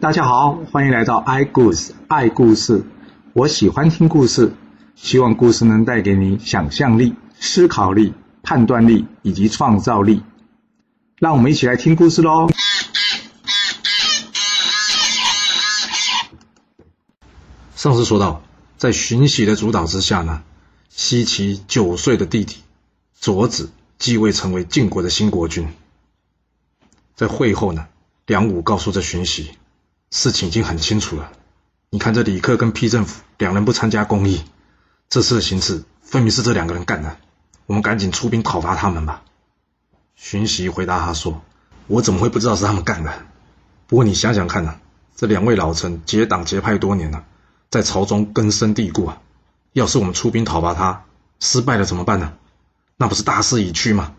大家好，欢迎来到 i 故事爱故事。我喜欢听故事，希望故事能带给你想象力、思考力、判断力以及创造力。让我们一起来听故事喽！上次说到，在荀喜的主导之下呢，西岐九岁的弟弟卓子继位成为晋国的新国君。在会后呢，梁武告诉这荀喜，事情已经很清楚了。你看这李克跟批政府两人不参加公议，这次的行刺分明是这两个人干的。我们赶紧出兵讨伐他们吧。荀息回答他说：“我怎么会不知道是他们干的？不过你想想看呢，这两位老臣结党结派多年了。”在朝中根深蒂固啊！要是我们出兵讨伐他，失败了怎么办呢？那不是大势已去吗？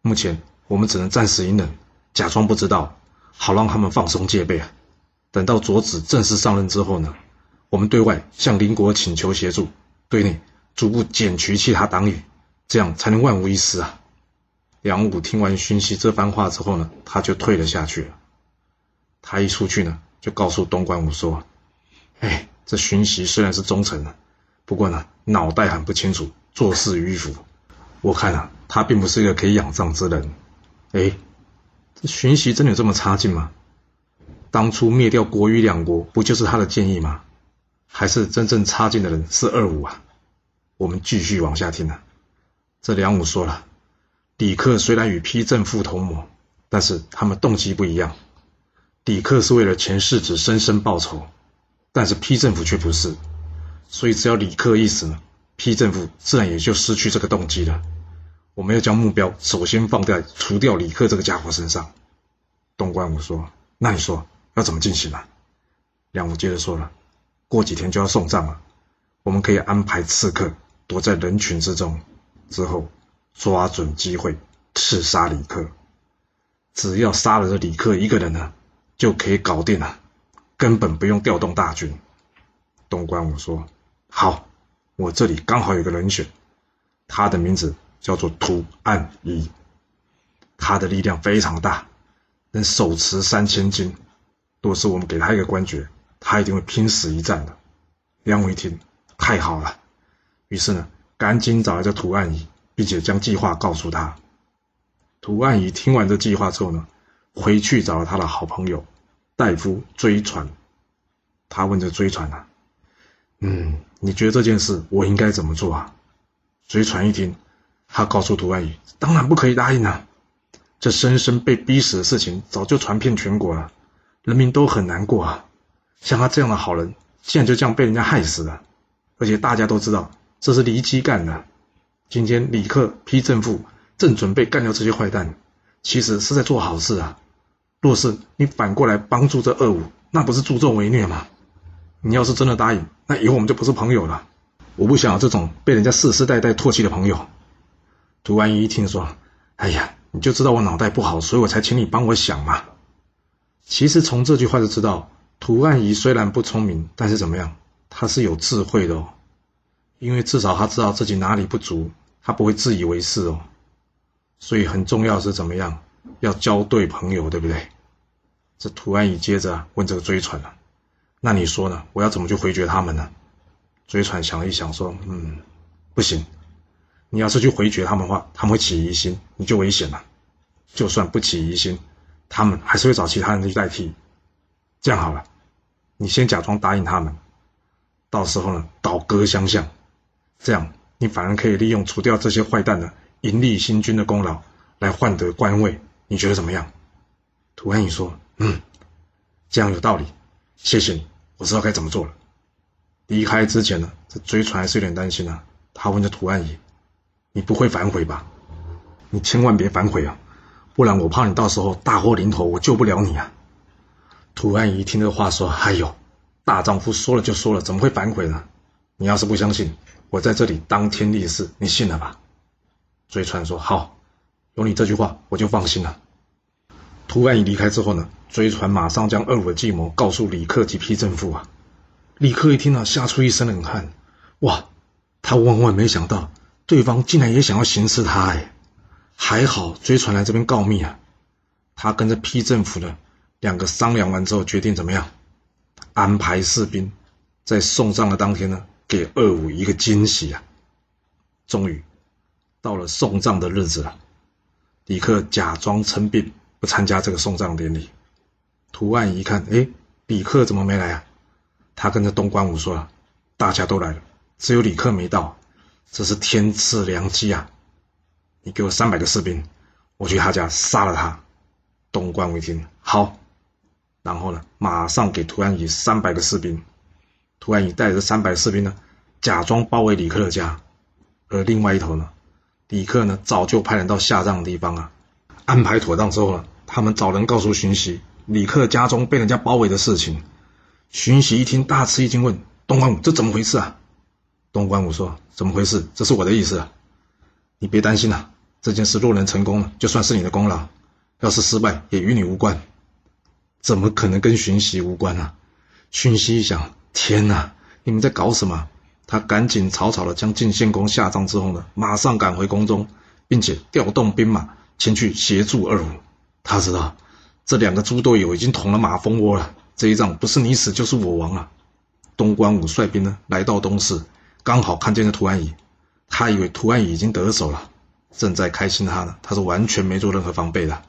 目前我们只能暂时隐忍，假装不知道，好让他们放松戒备啊。等到卓子正式上任之后呢，我们对外向邻国请求协助，对内逐步剪除其他党羽，这样才能万无一失啊。梁武听完荀息这番话之后呢，他就退了下去了。他一出去呢，就告诉东关武说：“哎。”这荀息虽然是忠臣啊，不过呢，脑袋很不清楚，做事迂腐。我看啊，他并不是一个可以仰仗之人。哎，这荀息真的有这么差劲吗？当初灭掉国与两国，不就是他的建议吗？还是真正差劲的人是二五啊？我们继续往下听啊。这梁武说了，李克虽然与批政父同谋，但是他们动机不一样。李克是为了前世子申生报仇。但是批政府却不是，所以只要李克一死呢，批政府自然也就失去这个动机了。我们要将目标首先放在除掉李克这个家伙身上。东关武说：“那你说要怎么进行啊？”梁武接着说了：“过几天就要送葬了，我们可以安排刺客躲在人群之中，之后抓准机会刺杀李克。只要杀了这李克一个人呢，就可以搞定了。”根本不用调动大军。东关武说：“好，我这里刚好有个人选，他的名字叫做涂岸仪，他的力量非常大，能手持三千斤。如果是我们给他一个官爵，他一定会拼死一战的。”梁武一听，太好了，于是呢，赶紧找来这涂岸仪，并且将计划告诉他。涂岸仪听完这计划之后呢，回去找了他的好朋友。大夫追传，他问这追传啊，嗯，你觉得这件事我应该怎么做啊？追传一听，他告诉涂安宇，当然不可以答应啊！这深深被逼死的事情早就传遍全国了，人民都很难过啊。像他这样的好人，现在就这样被人家害死了，而且大家都知道这是黎基干的。今天李克批政府正准备干掉这些坏蛋，其实是在做好事啊。若是你反过来帮助这二五，那不是助纣为虐吗？你要是真的答应，那以后我们就不是朋友了。我不想要这种被人家世世代代唾弃的朋友。涂安一听说，哎呀，你就知道我脑袋不好，所以我才请你帮我想嘛。其实从这句话就知道，图案仪虽然不聪明，但是怎么样，他是有智慧的哦。因为至少他知道自己哪里不足，他不会自以为是哦。所以很重要是怎么样？要交对朋友，对不对？这图案仪接着问这个追传了，那你说呢？我要怎么去回绝他们呢？追传想一想，说：“嗯，不行。你要是去回绝他们的话，他们会起疑心，你就危险了。就算不起疑心，他们还是会找其他人去代替。这样好了，你先假装答应他们，到时候呢，倒戈相向，这样你反而可以利用除掉这些坏蛋的迎立新君的功劳，来换得官位。”你觉得怎么样？涂安仪说：“嗯，这样有道理，谢谢你，我知道该怎么做了。”离开之前呢，这追船还是有点担心啊。他问着涂安仪：“你不会反悔吧？你千万别反悔啊，不然我怕你到时候大祸临头，我救不了你啊。”涂安仪听这话说：“哎呦，大丈夫说了就说了，怎么会反悔呢？你要是不相信，我在这里当天立誓，你信了吧？”追传说：“好。”有你这句话，我就放心了。涂安仪离开之后呢，追传马上将二五的计谋告诉李克及批正父啊。李克一听呢，吓出一身冷汗。哇，他万万没想到，对方竟然也想要行刺他哎！还好追传来这边告密啊，他跟着批政府呢，两个商量完之后，决定怎么样？安排士兵在送葬的当天呢，给二五一个惊喜啊！终于到了送葬的日子了。李克假装称病，不参加这个送葬典礼。图案一看，哎，李克怎么没来啊？他跟着东关武说了：“大家都来了，只有李克没到，这是天赐良机啊！你给我三百个士兵，我去他家杀了他。”东关武一听，好。然后呢，马上给涂安以三百个士兵，涂安以带着三百士兵呢，假装包围李克的家，而另外一头呢，李克呢早就派人到下葬的地方啊，安排妥当之后呢，他们找人告诉荀息，李克家中被人家包围的事情。荀息一听大吃一惊，问东关武这怎么回事啊？东关武说怎么回事？这是我的意思啊，你别担心啊，这件事若能成功了，就算是你的功劳；要是失败，也与你无关。怎么可能跟荀息无关呢？荀息一想，天哪，你们在搞什么？他赶紧草草的将晋献公下葬之后呢，马上赶回宫中，并且调动兵马前去协助二五。他知道这两个猪队友已经捅了马蜂窝了，这一仗不是你死就是我亡啊！东关武率兵呢来到东市，刚好看见了图安仪，他以为涂安已经得手了，正在开心他呢，他是完全没做任何防备的。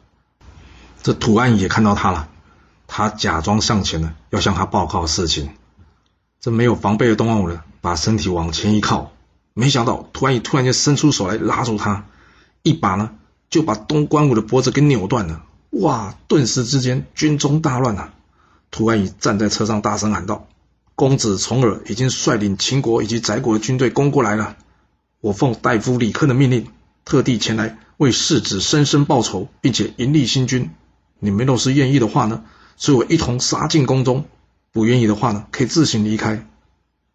这涂安也看到他了。他假装向前呢，要向他报告事情。这没有防备的东王武呢，把身体往前一靠，没想到突然一突然间伸出手来拉住他，一把呢就把东关武的脖子给扭断了。哇！顿时之间军中大乱啊！涂安已站在车上大声喊道：“公子重耳已经率领秦国以及翟国的军队攻过来了。我奉大夫李克的命令，特地前来为世子申生报仇，并且迎立新君。你们若是愿意的话呢？”所以我一同杀进宫中，不愿意的话呢，可以自行离开。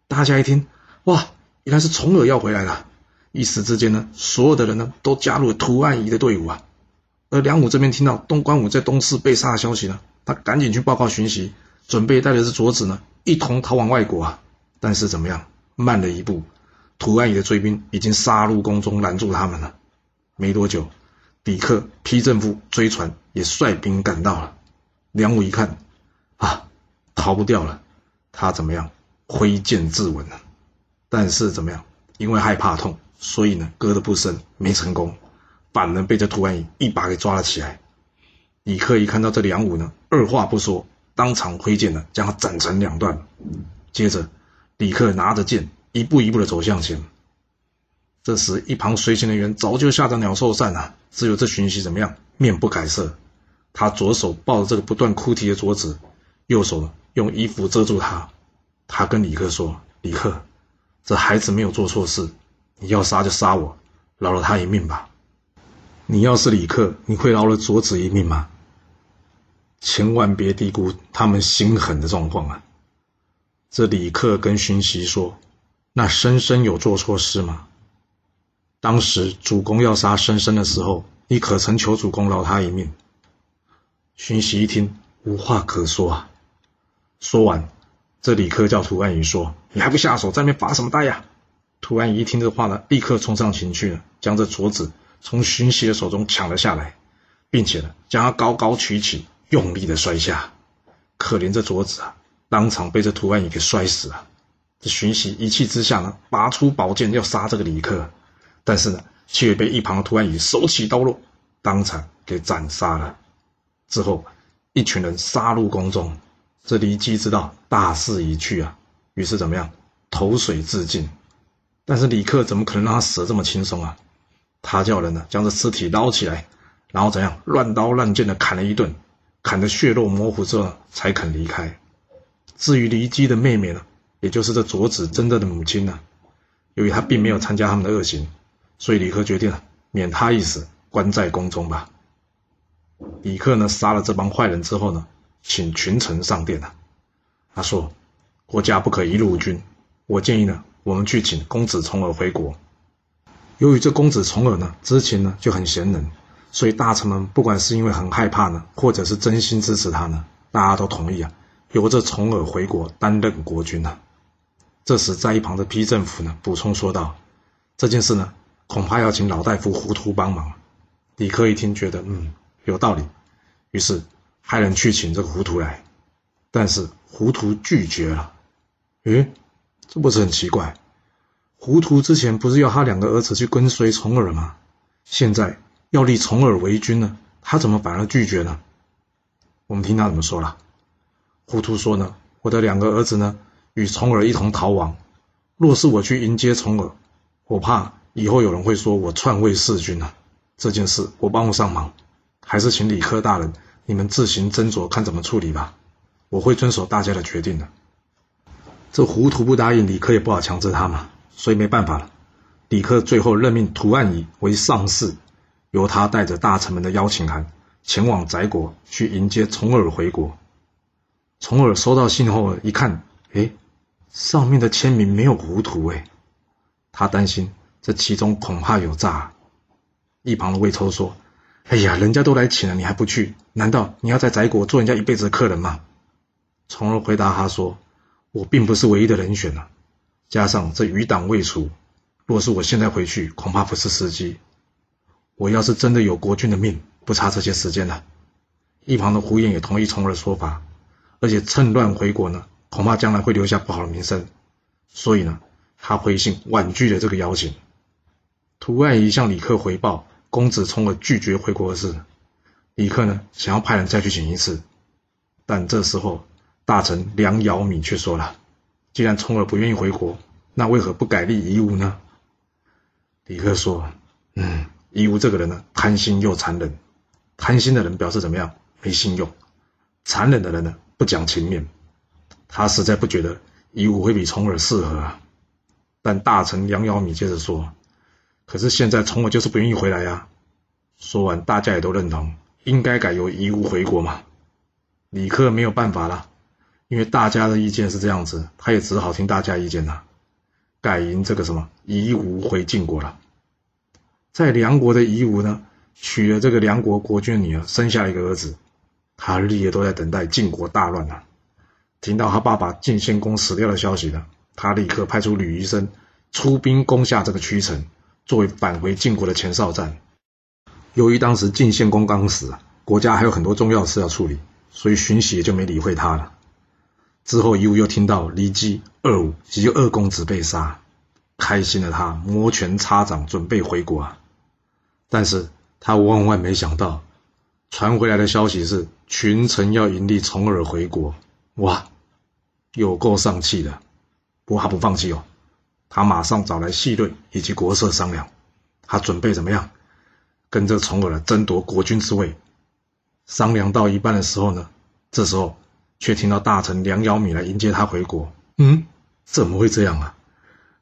大家一听，哇，原来是重耳要回来了。一时之间呢，所有的人呢都加入了图案仪的队伍啊。而梁武这边听到东关武在东市被杀的消息呢，他赶紧去报告荀息，准备带着这卓子呢一同逃往外国啊。但是怎么样，慢了一步，涂安仪的追兵已经杀入宫中拦住他们了。没多久，李克、披正夫追船也率兵赶到了。梁武一看，啊，逃不掉了，他怎么样？挥剑自刎了。但是怎么样？因为害怕痛，所以呢，割的不深，没成功，反而被这涂安仪一把给抓了起来。李克一看到这梁武呢，二话不说，当场挥剑呢，将他斩成两段。接着，李克拿着剑，一步一步的走向前。这时，一旁随行人员早就吓得鸟兽散了，只有这荀息怎么样？面不改色。他左手抱着这个不断哭啼的卓子，右手用衣服遮住他。他跟李克说：“李克，这孩子没有做错事，你要杀就杀我，饶了他一命吧。你要是李克，你会饶了卓子一命吗？千万别低估他们心狠的状况啊！”这李克跟荀息说：“那申生有做错事吗？当时主公要杀申生的时候，你可曾求主公饶他一命？”荀息一听，无话可说啊。说完，这李克叫涂安仪说：“你还不下手，在那发什么呆呀？”涂安仪一听这话呢，立刻冲上前去了，将这镯子从荀息的手中抢了下来，并且呢，将他高高举起，用力的摔下。可怜这镯子啊，当场被这涂安仪给摔死了。这荀息一气之下呢，拔出宝剑要杀这个李克，但是呢，却被一旁的涂安仪手起刀落，当场给斩杀了。之后，一群人杀入宫中。这骊姬知道大势已去啊，于是怎么样，投水自尽。但是李克怎么可能让他死的这么轻松啊？他叫人呢将这尸体捞起来，然后怎样乱刀乱剑的砍了一顿，砍得血肉模糊之后才肯离开。至于骊姬的妹妹呢，也就是这卓子真正的母亲呢，由于她并没有参加他们的恶行，所以李克决定免她一死，关在宫中吧。李克呢杀了这帮坏人之后呢，请群臣上殿了。他说：“国家不可一日无君，我建议呢，我们去请公子重耳回国。由于这公子重耳呢之前呢就很贤能，所以大臣们不管是因为很害怕呢，或者是真心支持他呢，大家都同意啊，由这重耳回国担任国君呢。这时在一旁的批政府呢补充说道：这件事呢，恐怕要请老大夫糊涂帮忙。李克一听，觉得嗯。有道理，于是派人去请这个胡图来，但是胡图拒绝了。诶，这不是很奇怪？胡图之前不是要他两个儿子去跟随重耳吗？现在要立重耳为君呢，他怎么反而拒绝呢？我们听他怎么说了。胡图说呢：“我的两个儿子呢，与重耳一同逃亡。若是我去迎接重耳，我怕以后有人会说我篡位弑君啊。这件事我帮不上忙，还是请李克大人你们自行斟酌，看怎么处理吧。我会遵守大家的决定的。”这胡图不答应，李克也不好强制他嘛，所以没办法了。李克最后任命图案仪为上士，由他带着大臣们的邀请函前往翟国去迎接重耳回国。重耳收到信后一看，哎，上面的签名没有糊涂哎，他担心这其中恐怕有诈。一旁的魏抽说：“哎呀，人家都来请了，你还不去？难道你要在翟国做人家一辈子的客人吗？”重耳回答他说：“我并不是唯一的人选啊，加上这余党未除。”若是我现在回去，恐怕不是时机。我要是真的有国君的命，不差这些时间了。一旁的胡彦也同意重耳的说法，而且趁乱回国呢，恐怕将来会留下不好的名声。所以呢，他回信婉拒了这个邀请。图案仪向李克回报公子重耳拒绝回国的事。李克呢，想要派人再去请一次，但这时候大臣梁尧米却说了：既然重耳不愿意回国，那为何不改立夷吾呢？李克说：“嗯，夷吾这个人呢，贪心又残忍。贪心的人表示怎么样？没信用。残忍的人呢，不讲情面。他实在不觉得夷吾会比重耳适合啊。但大臣梁尧米接着说：‘可是现在重耳就是不愿意回来呀。’说完，大家也都认同，应该改由夷吾回国嘛。李克没有办法了，因为大家的意见是这样子，他也只好听大家意见了。”改迎这个什么夷吾回晋国了，在梁国的夷吾呢，娶了这个梁国国君的女儿，生下一个儿子。他日夜都在等待晋国大乱啊！听到他爸爸晋献公死掉的消息呢，他立刻派出吕夷生出兵攻下这个曲城，作为返回晋国的前哨战。由于当时晋献公刚死，国家还有很多重要事要处理，所以荀息也就没理会他了。之后，夷吾又听到骊姬二五及二公子被杀，开心的他摩拳擦掌，准备回国啊。但是他万万没想到，传回来的消息是群臣要迎立重耳回国。哇，有够丧气的！不过他不放弃哦，他马上找来细瑞以及国色商量，他准备怎么样跟这重耳争夺国君之位。商量到一半的时候呢，这时候。却听到大臣梁尧米来迎接他回国。嗯，怎么会这样啊？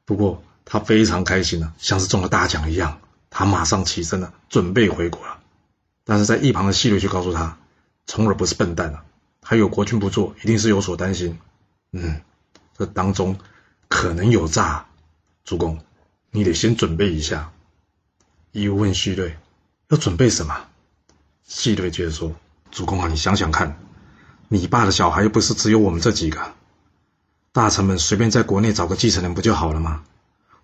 不过他非常开心啊，像是中了大奖一样。他马上起身了，准备回国了。但是在一旁的细瑞却告诉他，重耳不是笨蛋啊，他有国君不做，一定是有所担心。嗯，这当中可能有诈。主公，你得先准备一下。伊问细蕊，要准备什么？细蕊接着说：“主公啊，你想想看。”你爸的小孩又不是只有我们这几个，大臣们随便在国内找个继承人不就好了吗？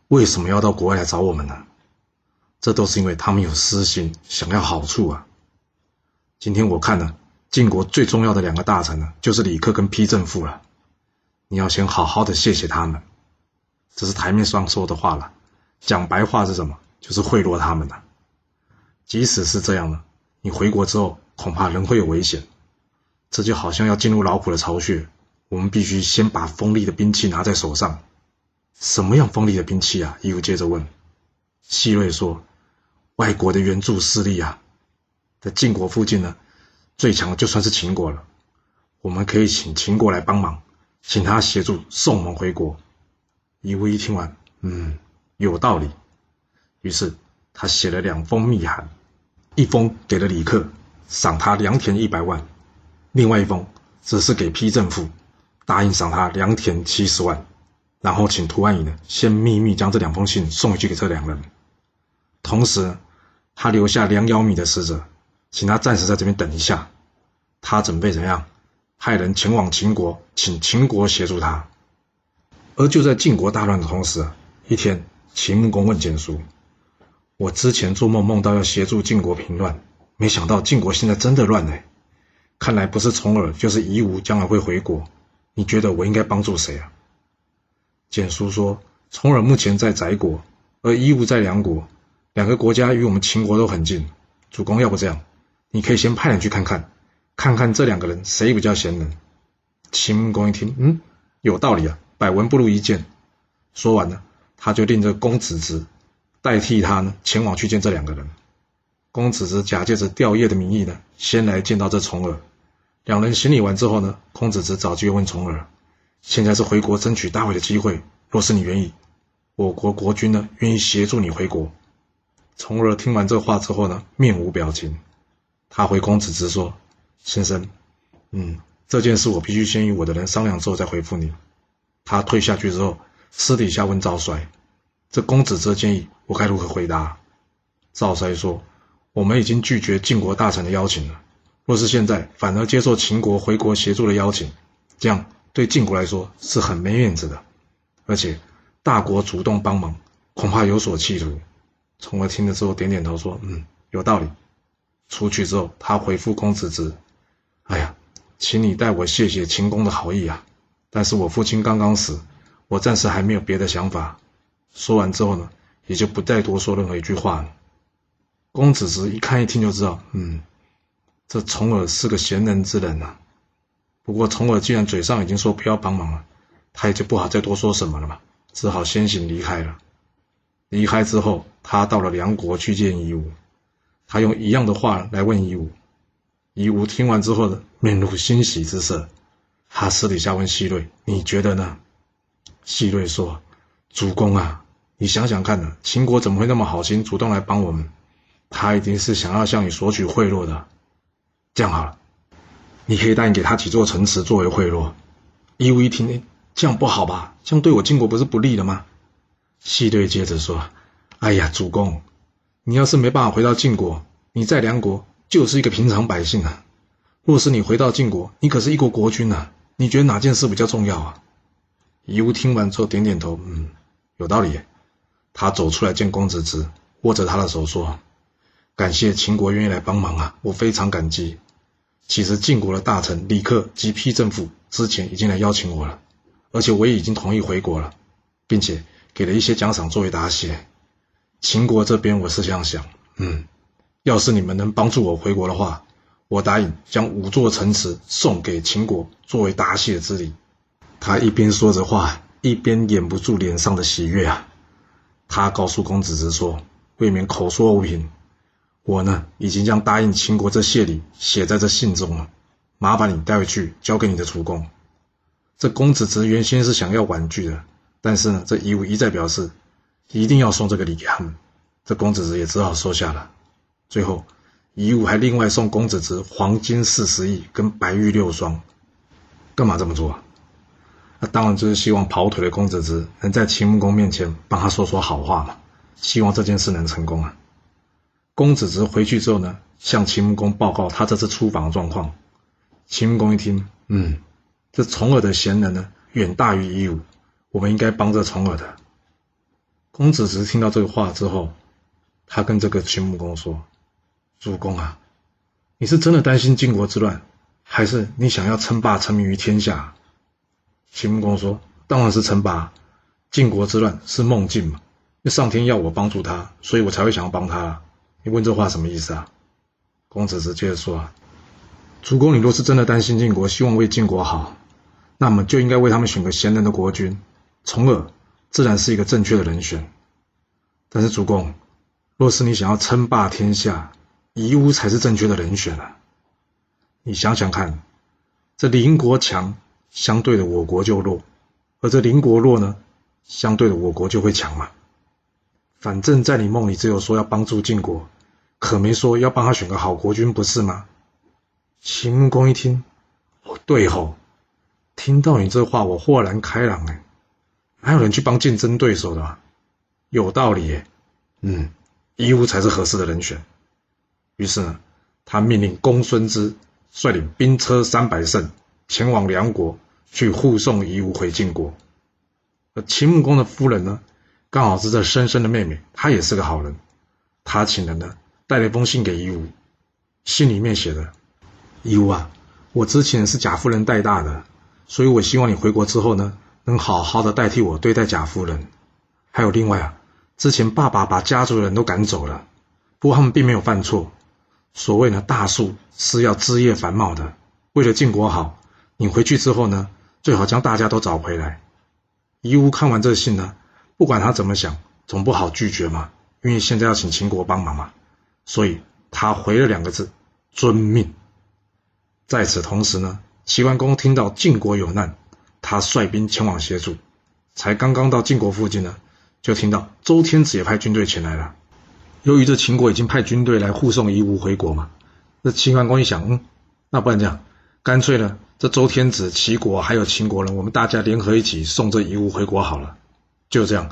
为什么要到国外来找我们呢？这都是因为他们有私心，想要好处啊。今天我看呢，晋国最重要的两个大臣呢，就是李克跟丕正父了。你要先好好的谢谢他们，这是台面上说的话了。讲白话是什么？就是贿赂他们的。即使是这样呢，你回国之后恐怕仍会有危险。这就好像要进入老虎的巢穴，我们必须先把锋利的兵器拿在手上。什么样锋利的兵器啊？伊夫接着问。希瑞说：“外国的援助势力啊，在晋国附近呢，最强的就算是秦国了。我们可以请秦国来帮忙，请他协助送我们回国。”伊夫一听完，嗯，有道理。于是他写了两封密函，一封给了李克，赏他良田一百万。另外一封则是给批政府，答应赏他良田七十万，然后请涂安仪呢先秘密将这两封信送回去给这两人。同时，他留下梁尧米的使者，请他暂时在这边等一下，他准备怎样？派人前往秦国，请秦国协助他。而就在晋国大乱的同时，一天，秦穆公问简叔：“我之前做梦梦到要协助晋国平乱，没想到晋国现在真的乱了。”看来不是重耳就是夷吾将来会回国，你觉得我应该帮助谁啊？”简叔说：“重耳目前在翟国，而夷吾在梁国，两个国家与我们秦国都很近。主公，要不这样，你可以先派人去看看，看看这两个人谁比较贤能。”秦穆公一听，嗯，有道理啊，百闻不如一见。说完呢，他就令这公子直代替他呢，前往去见这两个人。公子直假借着吊唁的名义呢，先来见到这重耳。两人行礼完之后呢，公子直找机会问重耳：“现在是回国争取大位的机会，若是你愿意，我国国君呢，愿意协助你回国。”重耳听完这话之后呢，面无表情。他回公子直说：“先生，嗯。”这件事我必须先与我的人商量之后再回复你。他退下去之后，私底下问赵衰：“这公子这建议我该如何回答？”赵衰说：“我们已经拒绝晋国大臣的邀请了。若是现在反而接受秦国回国协助的邀请，这样对晋国来说是很没面子的。而且大国主动帮忙，恐怕有所企图。”从而听了之后点点头说：“嗯，有道理。”出去之后，他回复公子之：“。”请你代我谢谢秦公的好意啊！但是我父亲刚刚死，我暂时还没有别的想法。说完之后呢，也就不再多说任何一句话了。公子直一看一听就知道，嗯，这重耳是个贤能之人呐。不过重耳既然嘴上已经说不要帮忙了，他也就不好再多说什么了嘛，只好先行离开了。离开之后，他到了梁国去见夷吾，他用一样的话来问夷吾。夷吾听完之后呢，面露欣喜之色。他私底下问希瑞：“你觉得呢？”希瑞说：“主公啊，你想想看呢，秦国怎么会那么好心主动来帮我们？他一定是想要向你索取贿赂的。这样好了，你可以答应给他几座城池作为贿赂。”夷吾一听，这样不好吧？这样对我晋国不是不利了吗？西瑞接着说：“哎呀，主公，你要是没办法回到晋国，你在梁国。”就是一个平常百姓啊！若是你回到晋国，你可是一国国君呐！你觉得哪件事比较重要啊？夷吾听完之后点点头，嗯，有道理。他走出来见公子直，握着他的手说：“感谢秦国愿意来帮忙啊，我非常感激。其实晋国的大臣李克及批政府之前已经来邀请我了，而且我也已经同意回国了，并且给了一些奖赏作为答谢。秦国这边我是这样想，嗯。”要是你们能帮助我回国的话，我答应将五座城池送给秦国作为答谢之礼。他一边说着话，一边掩不住脸上的喜悦啊！他告诉公子直说：“未免口说无凭，我呢已经将答应秦国这谢礼写在这信中了，麻烦你带回去交给你的主公。”这公子直原先是想要婉拒的，但是呢，这夷吾一再表示一定要送这个礼给他们，这公子直也只好收下了。最后，夷吾还另外送公子直黄金四十亿跟白玉六双，干嘛这么做啊？那当然就是希望跑腿的公子直能在秦穆公面前帮他说说好话嘛，希望这件事能成功啊。公子直回去之后呢，向秦穆公报告他这次出访的状况。秦穆公一听，嗯，这重耳的贤能呢，远大于夷吾，我们应该帮着重耳的。公子直听到这个话之后，他跟这个秦穆公说。主公啊，你是真的担心晋国之乱，还是你想要称霸成名于天下？秦穆公说：“当然是称霸。晋国之乱是梦境嘛，那上天要我帮助他，所以我才会想要帮他。你问这话什么意思啊？”公子直接着说：“主公，你若是真的担心晋国，希望为晋国好，那么就应该为他们选个贤能的国君，重耳自然是一个正确的人选。但是主公，若是你想要称霸天下，夷吾才是正确的人选啊！你想想看，这邻国强，相对的我国就弱；而这邻国弱呢，相对的我国就会强嘛。反正，在你梦里只有说要帮助晋国，可没说要帮他选个好国君，不是吗？秦穆公一听，哦，对吼，听到你这话，我豁然开朗哎，哪有人去帮竞争对手的，有道理耶。嗯，夷吾才是合适的人选。于是呢，他命令公孙支率领兵车三百乘前往梁国去护送夷吾回晋国。而秦穆公的夫人呢，刚好是这申生的妹妹，她也是个好人。她请人呢带了一封信给夷吾，信里面写的：“夷吾啊，我之前是贾夫人带大的，所以我希望你回国之后呢，能好好的代替我对待贾夫人。还有另外啊，之前爸爸把家族的人都赶走了，不过他们并没有犯错。所谓呢，大树是要枝叶繁茂的。为了晋国好，你回去之后呢，最好将大家都找回来。夷吾看完这信呢，不管他怎么想，总不好拒绝嘛，因为现在要请秦国帮忙嘛，所以他回了两个字：遵命。在此同时呢，齐桓公听到晋国有难，他率兵前往协助。才刚刚到晋国附近呢，就听到周天子也派军队前来了。由于这秦国已经派军队来护送夷吾回国嘛，那齐桓公一想，嗯，那不然这样，干脆呢，这周天子、齐国还有秦国人，我们大家联合一起送这夷吾回国好了。就这样，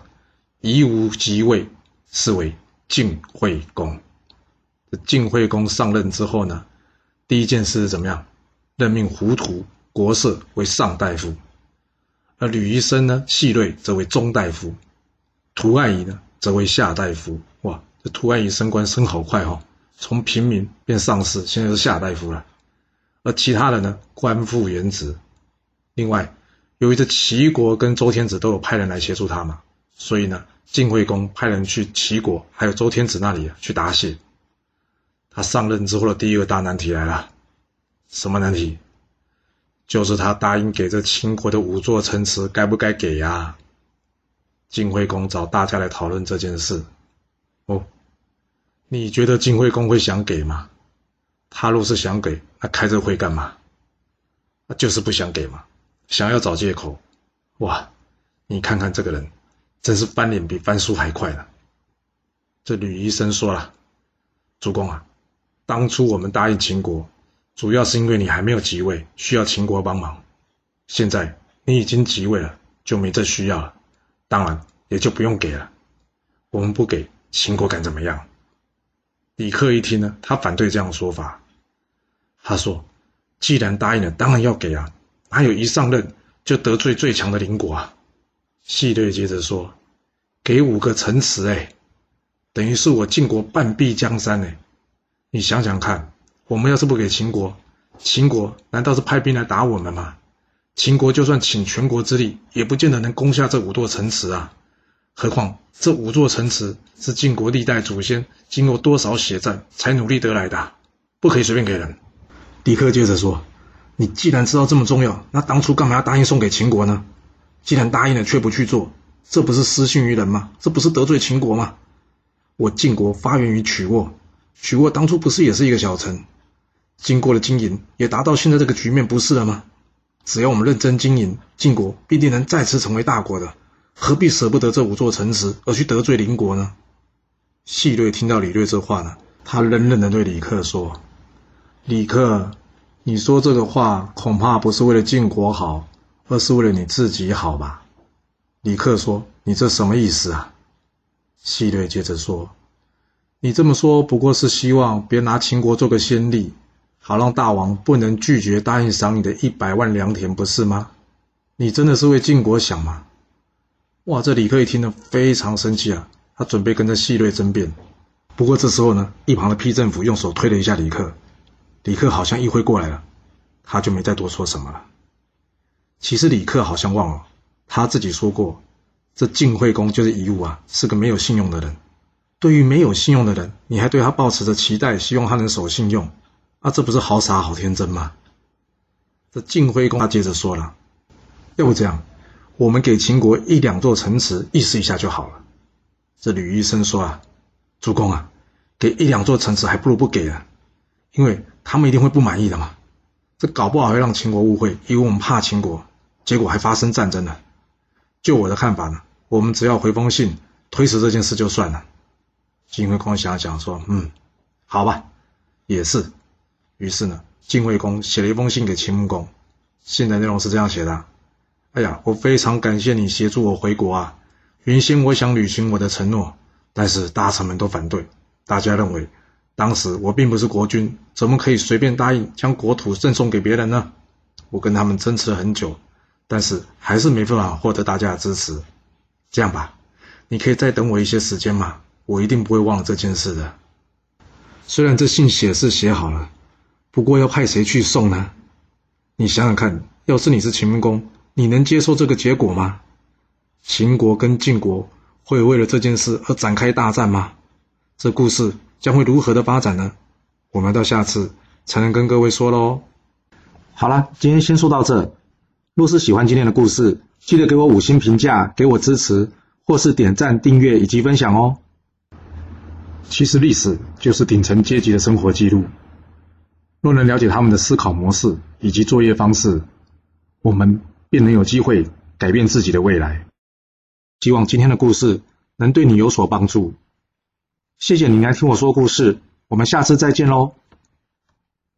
夷吾即位，是为晋惠公。这晋惠公上任之后呢，第一件事是怎么样？任命胡涂、国色为上大夫，而吕夷生呢、细锐则为中大夫，屠爱仪呢则为下大夫。哇！这涂安仪升官升好快哦，从平民变上士，现在是下大夫了。而其他的呢，官复原职。另外，由于这齐国跟周天子都有派人来协助他嘛，所以呢，晋惠公派人去齐国还有周天子那里去答谢。他上任之后的第一个大难题来了，什么难题？就是他答应给这秦国的五座城池，该不该给呀？晋惠公找大家来讨论这件事。哦，你觉得晋惠公会想给吗？他若是想给，那开这会干嘛？那就是不想给嘛，想要找借口。哇，你看看这个人，真是翻脸比翻书还快呢。这吕医生说了：“主公啊，当初我们答应秦国，主要是因为你还没有即位，需要秦国帮忙。现在你已经即位了，就没这需要了，当然也就不用给了。我们不给。”秦国敢怎么样？李克一听呢，他反对这样说法。他说：“既然答应了，当然要给啊！哪有一上任就得罪最强的邻国啊？”细略接着说：“给五个城池，哎，等于是我晋国半壁江山哎！你想想看，我们要是不给秦国，秦国难道是派兵来打我们吗？秦国就算请全国之力，也不见得能攻下这五座城池啊！何况……”这五座城池是晋国历代祖先经过多少血战才努力得来的，不可以随便给人。李克接着说：“你既然知道这么重要，那当初干嘛要答应送给秦国呢？既然答应了却不去做，这不是失信于人吗？这不是得罪秦国吗？我晋国发源于曲沃，曲沃当初不是也是一个小城，经过了经营，也达到现在这个局面，不是了吗？只要我们认真经营，晋国必定能再次成为大国的。”何必舍不得这五座城池而去得罪邻国呢？细略听到李略这话呢，他冷冷的对李克说：“李克，你说这个话恐怕不是为了晋国好，而是为了你自己好吧？”李克说：“你这什么意思啊？”细略接着说：“你这么说不过是希望别拿秦国做个先例，好让大王不能拒绝答应赏你的一百万良田，不是吗？你真的是为晋国想吗？”哇！这李克一听呢，非常生气啊，他准备跟着细略争辩。不过这时候呢，一旁的批政府用手推了一下李克，李克好像意会过来了，他就没再多说什么了。其实李克好像忘了，他自己说过，这晋惠公就是夷吾啊，是个没有信用的人。对于没有信用的人，你还对他抱持着期待，希望他能守信用，啊，这不是好傻好天真吗？这晋惠公他接着说了，要不这样。我们给秦国一两座城池，意思一下就好了。这吕医生说啊，主公啊，给一两座城池还不如不给啊，因为他们一定会不满意的嘛。这搞不好会让秦国误会，以为我们怕秦国，结果还发生战争呢。就我的看法呢，我们只要回封信推迟这件事就算了。晋惠公想想说，嗯，好吧，也是。于是呢，晋惠公写了一封信给秦穆公，信的内容是这样写的。哎呀，我非常感谢你协助我回国啊！原先我想履行我的承诺，但是大臣们都反对。大家认为，当时我并不是国君，怎么可以随便答应将国土赠送给别人呢？我跟他们争执了很久，但是还是没办法获得大家的支持。这样吧，你可以再等我一些时间嘛，我一定不会忘了这件事的。虽然这信写是写好了，不过要派谁去送呢？你想想看，要是你是秦明公，你能接受这个结果吗？秦国跟晋国会为了这件事而展开大战吗？这故事将会如何的发展呢？我们到下次才能跟各位说喽。好了，今天先说到这。若是喜欢今天的故事，记得给我五星评价，给我支持，或是点赞、订阅以及分享哦。其实历史就是顶层阶级的生活记录。若能了解他们的思考模式以及作业方式，我们便能有机会改变自己的未来。希望今天的故事能对你有所帮助。谢谢你来听我说故事，我们下次再见喽。